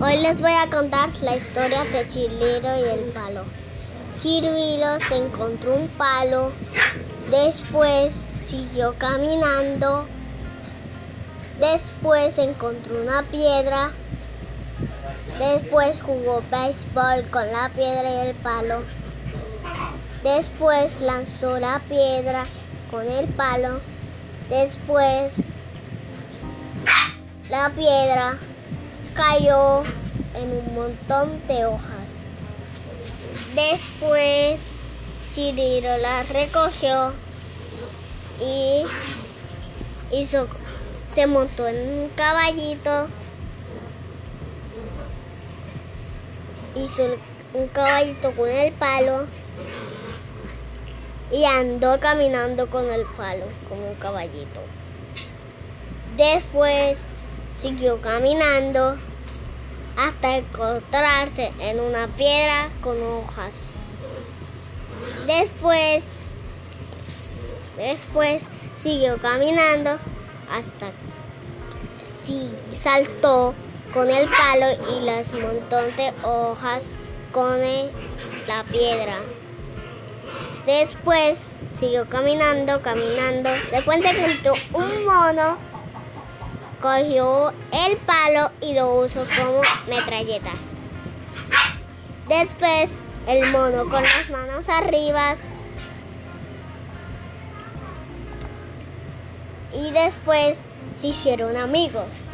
Hoy les voy a contar la historia de Chirilo y el palo. Chirilo se encontró un palo, después siguió caminando, después encontró una piedra, después jugó béisbol con la piedra y el palo, después lanzó la piedra con el palo, después la piedra cayó en un montón de hojas. Después Chiriro la recogió y hizo, se montó en un caballito. Hizo un caballito con el palo y andó caminando con el palo como un caballito. Después siguió caminando hasta encontrarse en una piedra con hojas. Después, después siguió caminando hasta sí, saltó con el palo y las montones de hojas con la piedra. Después siguió caminando, caminando. Después encontró un mono cogió el palo y lo usó como metralleta. Después el mono con las manos arriba y después se hicieron amigos.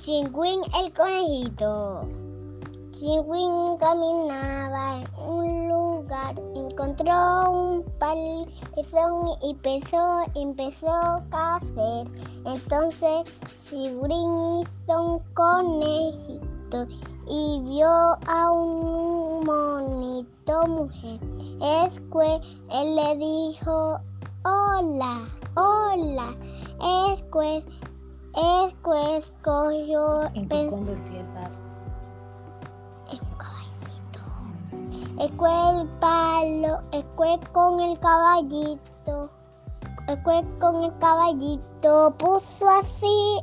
Chingüín el conejito. Chingüín caminaba en un lugar, encontró un palizón y empezó, empezó a hacer. Entonces Chingüín hizo un conejito y vio a un monito mujer. Es que él le dijo, hola, hola, es que es que escogió ¿En qué convirtió el palo? en un caballito. El palo, con el caballito, es que con el caballito puso así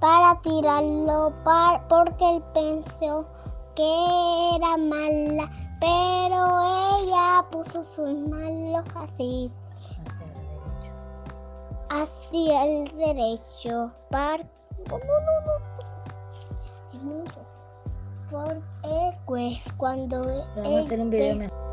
para tirarlo par, porque él pensó que era mala, pero ella puso sus manos así hacia el derecho. Par... No, no. Porque pues cuando... Vamos a hacer un video mejor.